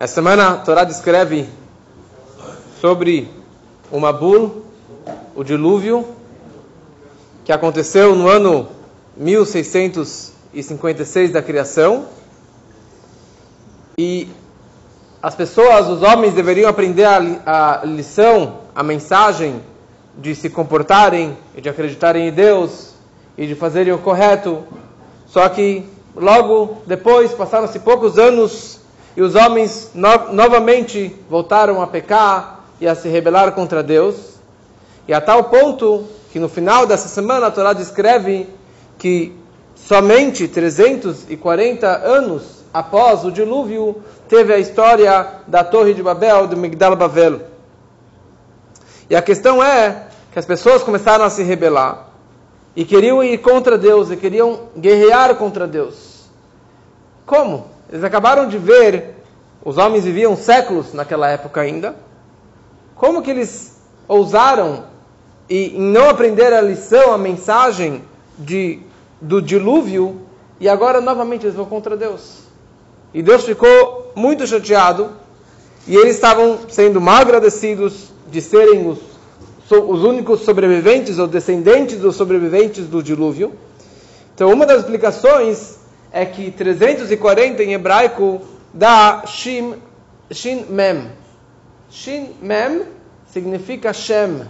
Essa semana a Torá descreve sobre o Mabul, o dilúvio, que aconteceu no ano 1656 da criação. E as pessoas, os homens, deveriam aprender a, a lição, a mensagem de se comportarem e de acreditarem em Deus e de fazerem o correto. Só que logo depois, passaram-se poucos anos e os homens no novamente voltaram a pecar e a se rebelar contra Deus. E a tal ponto que no final dessa semana a Torá descreve que somente 340 anos após o dilúvio teve a história da Torre de Babel, do Migdal Babel. E a questão é que as pessoas começaram a se rebelar e queriam ir contra Deus e queriam guerrear contra Deus. Como? Eles acabaram de ver, os homens viviam séculos naquela época ainda. Como que eles ousaram e não aprender a lição, a mensagem de, do dilúvio, e agora novamente eles vão contra Deus? E Deus ficou muito chateado, e eles estavam sendo mal agradecidos de serem os os únicos sobreviventes ou descendentes dos sobreviventes do dilúvio. Então, uma das explicações é que 340 em hebraico dá Shim, Shin Mem. Shin Mem significa Shem.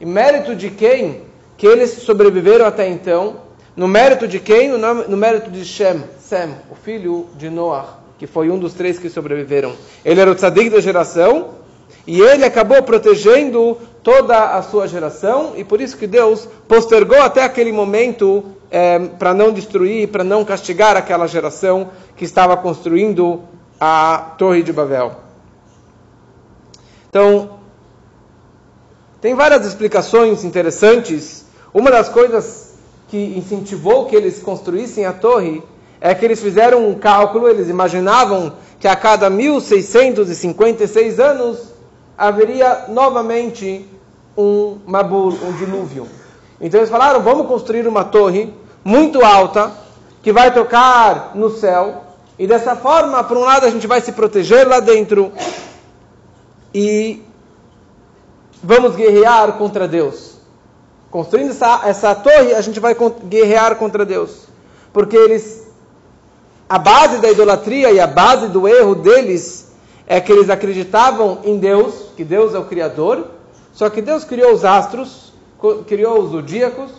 E mérito de quem? Que eles sobreviveram até então. No mérito de quem? No, nome, no mérito de Shem, Sem, o filho de Noah, que foi um dos três que sobreviveram. Ele era o tzadik da geração e ele acabou protegendo toda a sua geração, e por isso que Deus postergou até aquele momento é, para não destruir, para não castigar aquela geração que estava construindo a Torre de Babel. Então, tem várias explicações interessantes. Uma das coisas que incentivou que eles construíssem a torre é que eles fizeram um cálculo, eles imaginavam que a cada 1656 anos haveria novamente um Mabul, um dilúvio. Então eles falaram: vamos construir uma torre muito alta que vai tocar no céu e dessa forma, por um lado, a gente vai se proteger lá dentro e vamos guerrear contra Deus. Construindo essa, essa torre, a gente vai guerrear contra Deus. Porque eles, a base da idolatria e a base do erro deles é que eles acreditavam em Deus, que Deus é o Criador, só que Deus criou os astros, criou os zodíacos,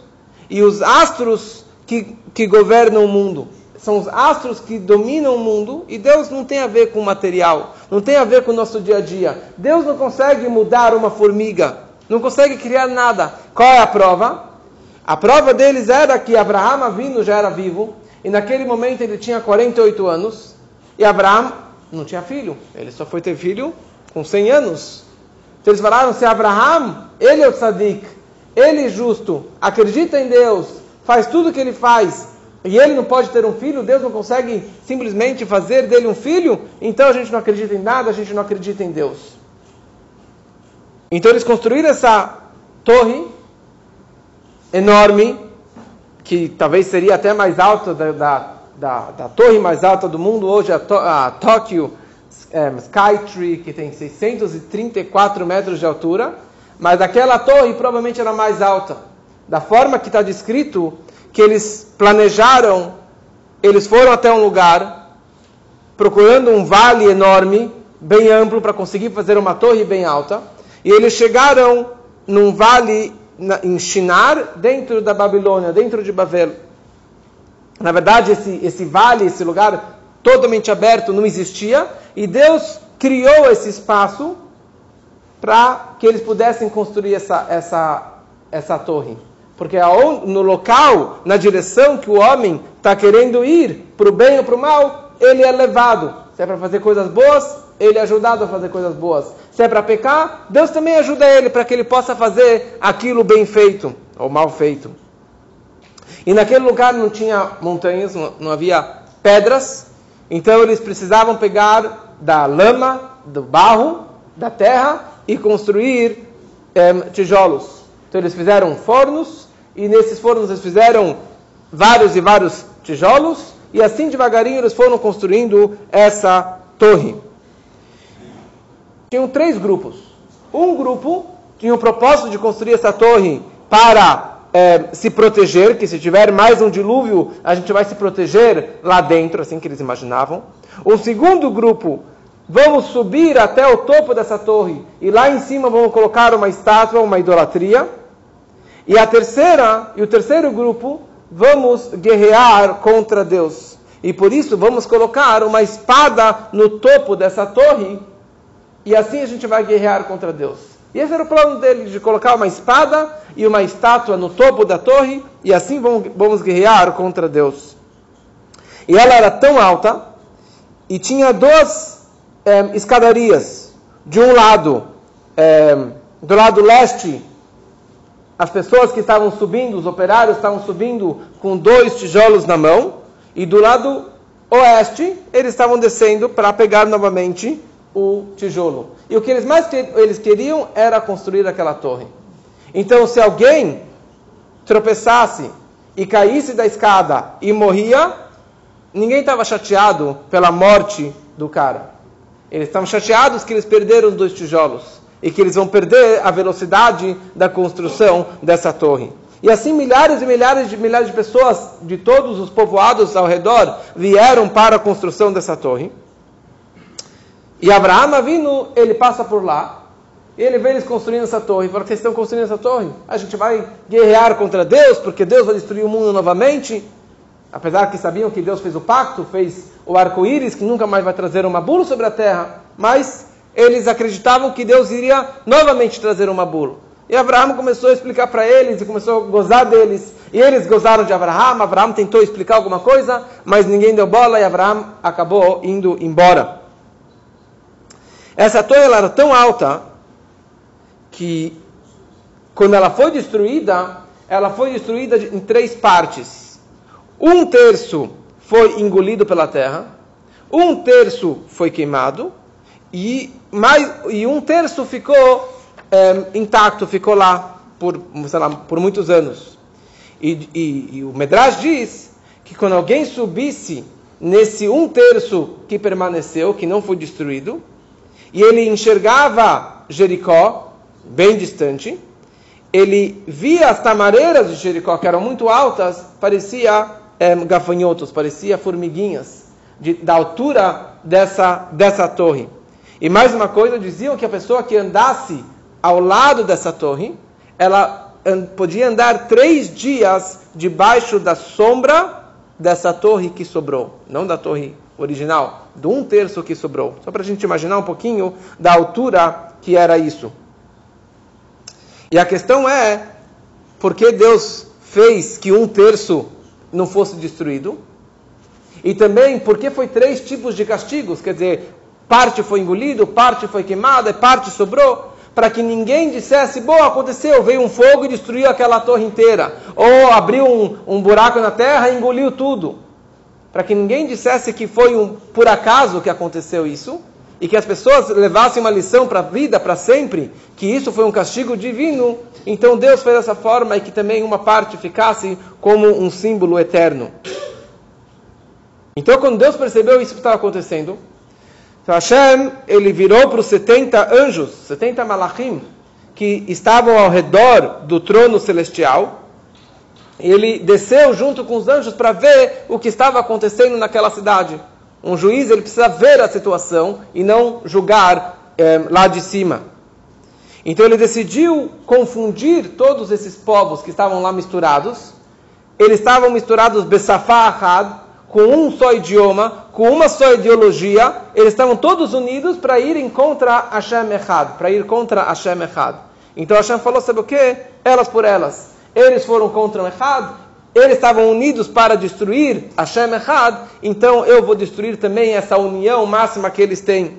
e os astros que, que governam o mundo. São os astros que dominam o mundo, e Deus não tem a ver com o material, não tem a ver com o nosso dia a dia. Deus não consegue mudar uma formiga, não consegue criar nada. Qual é a prova? A prova deles era que Abraão vindo já era vivo, e naquele momento ele tinha 48 anos, e Abraão não tinha filho, ele só foi ter filho com 100 anos. Então eles falaram: se Abraham, ele é o tzadik, ele é justo, acredita em Deus, faz tudo o que ele faz, e ele não pode ter um filho, Deus não consegue simplesmente fazer dele um filho, então a gente não acredita em nada, a gente não acredita em Deus. Então eles construíram essa torre enorme, que talvez seria até mais alta da, da, da, da torre mais alta do mundo, hoje a, a Tóquio é, Skytree, que tem 634 metros de altura, mas aquela torre provavelmente era mais alta. Da forma que está descrito, que eles planejaram, eles foram até um lugar, procurando um vale enorme, bem amplo, para conseguir fazer uma torre bem alta, e eles chegaram num vale em Shinar, dentro da Babilônia, dentro de Babel. Na verdade, esse, esse vale, esse lugar totalmente aberto não existia, e Deus criou esse espaço para que eles pudessem construir essa, essa, essa torre. Porque no local, na direção que o homem está querendo ir, para o bem ou para o mal, ele é levado. Se é para fazer coisas boas, ele é ajudado a fazer coisas boas. Se é para pecar, Deus também ajuda ele para que ele possa fazer aquilo bem feito ou mal feito. E naquele lugar não tinha montanhas, não havia pedras, então eles precisavam pegar da lama, do barro, da terra e construir é, tijolos. Então eles fizeram fornos e nesses fornos eles fizeram vários e vários tijolos e assim devagarinho eles foram construindo essa torre. tinham três grupos. Um grupo tinha o propósito de construir essa torre para é, se proteger, que se tiver mais um dilúvio, a gente vai se proteger lá dentro, assim que eles imaginavam. O segundo grupo, vamos subir até o topo dessa torre e lá em cima vamos colocar uma estátua, uma idolatria. E a terceira, e o terceiro grupo, vamos guerrear contra Deus. E por isso vamos colocar uma espada no topo dessa torre e assim a gente vai guerrear contra Deus. E esse era o plano dele, de colocar uma espada e uma estátua no topo da torre, e assim vamos, guerrear contra Deus. E ela era tão alta, e tinha duas é, escadarias. De um lado, é, do lado leste, as pessoas que estavam subindo, os operários estavam subindo com dois tijolos na mão, e do lado oeste, eles estavam descendo para pegar novamente o tijolo. E o que eles mais eles queriam era construir aquela torre. Então, se alguém tropeçasse e caísse da escada e morria, ninguém estava chateado pela morte do cara. Eles estavam chateados que eles perderam os dois tijolos e que eles vão perder a velocidade da construção dessa torre. E assim milhares e milhares de milhares de pessoas de todos os povoados ao redor vieram para a construção dessa torre. E Abraão vindo, ele passa por lá, e ele vê eles construindo essa torre. Fala, vocês estão construindo essa torre? A gente vai guerrear contra Deus, porque Deus vai destruir o mundo novamente. Apesar que sabiam que Deus fez o pacto, fez o arco-íris, que nunca mais vai trazer uma bula sobre a terra. Mas eles acreditavam que Deus iria novamente trazer uma bula. E Abraão começou a explicar para eles e começou a gozar deles. E eles gozaram de Abraão. Abraão tentou explicar alguma coisa, mas ninguém deu bola e Abraão acabou indo embora. Essa torre era tão alta que, quando ela foi destruída, ela foi destruída em três partes. Um terço foi engolido pela terra, um terço foi queimado e, mais, e um terço ficou é, intacto, ficou lá por, lá, por muitos anos. E, e, e o Medrash diz que quando alguém subisse nesse um terço que permaneceu, que não foi destruído, e ele enxergava Jericó, bem distante, ele via as tamareiras de Jericó, que eram muito altas, parecia é, gafanhotos, parecia formiguinhas, de, da altura dessa, dessa torre. E mais uma coisa, diziam que a pessoa que andasse ao lado dessa torre, ela podia andar três dias debaixo da sombra dessa torre que sobrou, não da torre original, do um terço que sobrou. Só para a gente imaginar um pouquinho da altura que era isso. E a questão é, por que Deus fez que um terço não fosse destruído? E também, por que foi três tipos de castigos? Quer dizer, parte foi engolido, parte foi queimada, parte sobrou para que ninguém dissesse, bom, aconteceu, veio um fogo e destruiu aquela torre inteira. Ou abriu um, um buraco na terra e engoliu tudo para que ninguém dissesse que foi um por acaso que aconteceu isso e que as pessoas levassem uma lição para a vida, para sempre, que isso foi um castigo divino. Então Deus fez dessa forma e que também uma parte ficasse como um símbolo eterno. Então, quando Deus percebeu isso que estava acontecendo, então Hashem ele virou para os 70 anjos, 70 malachim, que estavam ao redor do trono celestial ele desceu junto com os anjos para ver o que estava acontecendo naquela cidade. Um juiz ele precisa ver a situação e não julgar é, lá de cima. Então ele decidiu confundir todos esses povos que estavam lá misturados. Eles estavam misturados Besafá Ahad, com um só idioma, com uma só ideologia. Eles estavam todos unidos para irem contra Hashem Echad, para ir contra Hashem Echad. Então Hashem falou, sabe o que? Elas por elas eles foram contra o Echad, eles estavam unidos para destruir Hashem Echad, então eu vou destruir também essa união máxima que eles têm.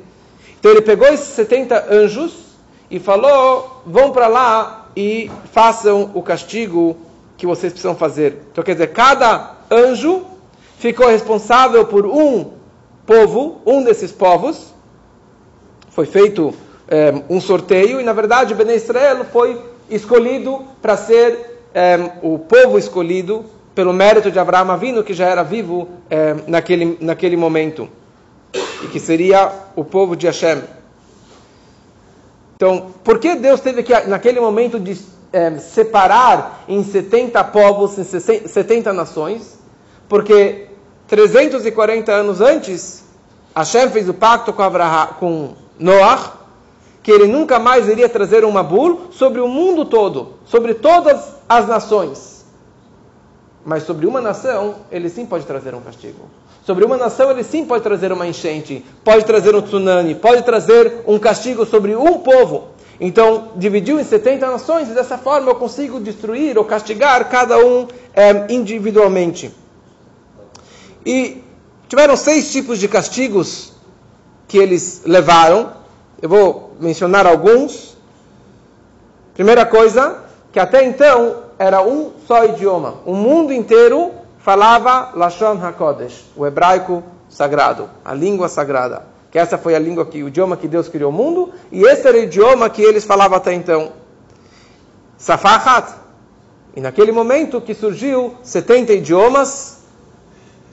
Então ele pegou esses 70 anjos e falou: vão para lá e façam o castigo que vocês precisam fazer. Então quer dizer, cada anjo ficou responsável por um povo, um desses povos. Foi feito é, um sorteio e na verdade Bnei Israel foi escolhido para ser é, o povo escolhido pelo mérito de Abraão Avino, que já era vivo é, naquele, naquele momento, e que seria o povo de Hashem. Então, por que Deus teve que, naquele momento, de é, separar em 70 povos, em 70 nações? Porque 340 anos antes, Hashem fez o pacto com, Abraham, com Noah, que ele nunca mais iria trazer um Mabul sobre o mundo todo, sobre todas as nações. Mas sobre uma nação, ele sim pode trazer um castigo. Sobre uma nação, ele sim pode trazer uma enchente, pode trazer um tsunami, pode trazer um castigo sobre um povo. Então, dividiu em 70 nações e dessa forma eu consigo destruir ou castigar cada um é, individualmente. E tiveram seis tipos de castigos que eles levaram. Eu vou mencionar alguns. Primeira coisa, que até então era um só idioma. O mundo inteiro falava Lashon HaKodesh, o hebraico sagrado, a língua sagrada. Que essa foi a língua que o idioma que Deus criou o mundo e esse era o idioma que eles falavam até então. Safahat. E naquele momento que surgiu 70 idiomas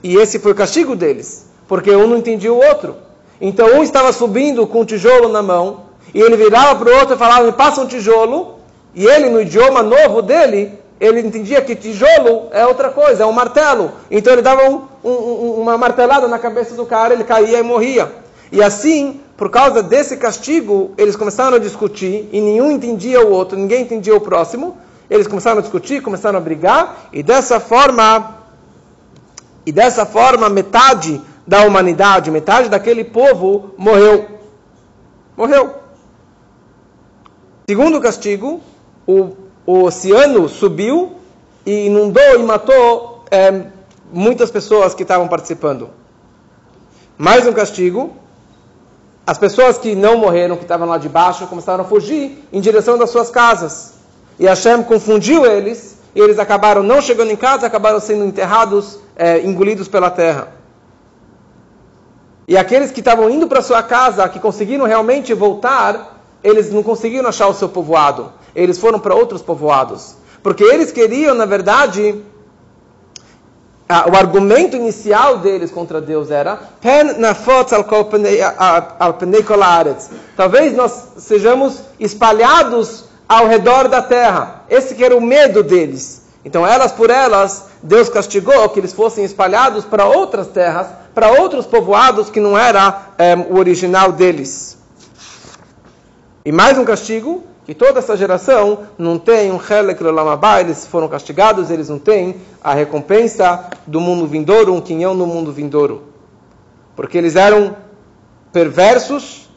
e esse foi o castigo deles, porque um não entendia o outro. Então um estava subindo com um tijolo na mão e ele virava para o outro e falava: "Me passa um tijolo". E ele no idioma novo dele ele entendia que tijolo é outra coisa, é um martelo. Então ele dava um, um, uma martelada na cabeça do cara, ele caía e morria. E assim, por causa desse castigo, eles começaram a discutir e nenhum entendia o outro, ninguém entendia o próximo. Eles começaram a discutir, começaram a brigar e dessa forma, e dessa forma metade da humanidade, metade daquele povo morreu. Morreu. Segundo castigo, o o oceano subiu e inundou e matou é, muitas pessoas que estavam participando. Mais um castigo. As pessoas que não morreram, que estavam lá de baixo, começaram a fugir em direção das suas casas. E Hashem confundiu eles, e eles acabaram não chegando em casa, acabaram sendo enterrados, é, engolidos pela terra. E aqueles que estavam indo para sua casa, que conseguiram realmente voltar, eles não conseguiram achar o seu povoado eles foram para outros povoados. Porque eles queriam, na verdade, o argumento inicial deles contra Deus era Pen Talvez nós sejamos espalhados ao redor da terra. Esse que era o medo deles. Então, elas por elas, Deus castigou que eles fossem espalhados para outras terras, para outros povoados que não era é, o original deles. E mais um castigo, que toda essa geração não tem um Helek Lamabá, eles foram castigados, eles não têm a recompensa do mundo vindouro, um quinhão no mundo vindouro. Porque eles eram perversos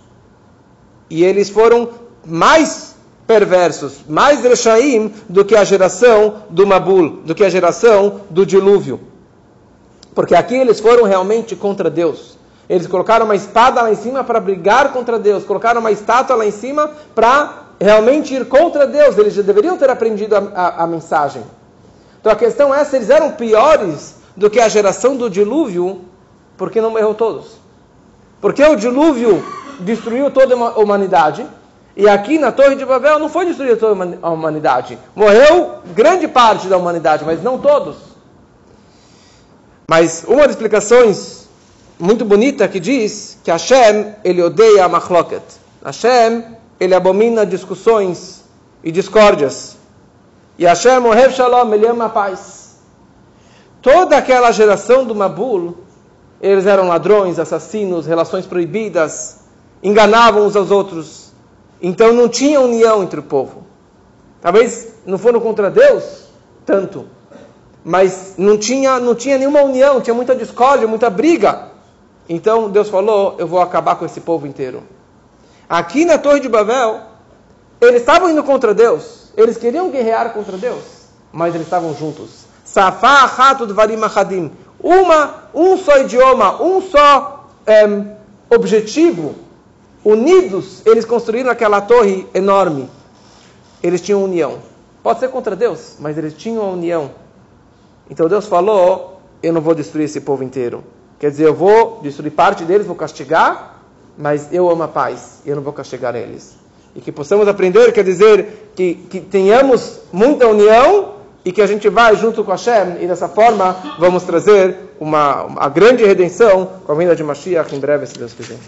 e eles foram mais perversos, mais Rechaim do que a geração do Mabul, do que a geração do dilúvio. Porque aqui eles foram realmente contra Deus. Eles colocaram uma espada lá em cima para brigar contra Deus, colocaram uma estátua lá em cima para realmente ir contra Deus, eles já deveriam ter aprendido a, a, a mensagem. Então a questão é se eles eram piores do que a geração do dilúvio, porque não morreu todos. Porque o dilúvio destruiu toda a humanidade, e aqui na Torre de Babel não foi destruída toda a humanidade. Morreu grande parte da humanidade, mas não todos. Mas uma das explicações muito bonita que diz que Hashem, ele odeia a machloket. Hashem, ele abomina discussões e discórdias. E Hashem Ohev Shalom, ele ama a paz. Toda aquela geração do Mabul, eles eram ladrões, assassinos, relações proibidas, enganavam uns aos outros. Então não tinha união entre o povo. Talvez não foram contra Deus tanto, mas não tinha, não tinha nenhuma união, tinha muita discórdia, muita briga. Então Deus falou: Eu vou acabar com esse povo inteiro. Aqui na Torre de Babel, eles estavam indo contra Deus. Eles queriam guerrear contra Deus, mas eles estavam juntos. Safá, rato, varim, achadim. Uma, um só idioma, um só é, objetivo. Unidos, eles construíram aquela torre enorme. Eles tinham união. Pode ser contra Deus, mas eles tinham a união. Então Deus falou: Eu não vou destruir esse povo inteiro. Quer dizer, eu vou destruir parte deles, vou castigar, mas eu amo a paz eu não vou castigar eles. E que possamos aprender, quer dizer, que, que tenhamos muita união e que a gente vai junto com Hashem e dessa forma vamos trazer uma, uma grande redenção com a vinda de Mashiach em breve, se Deus quiser.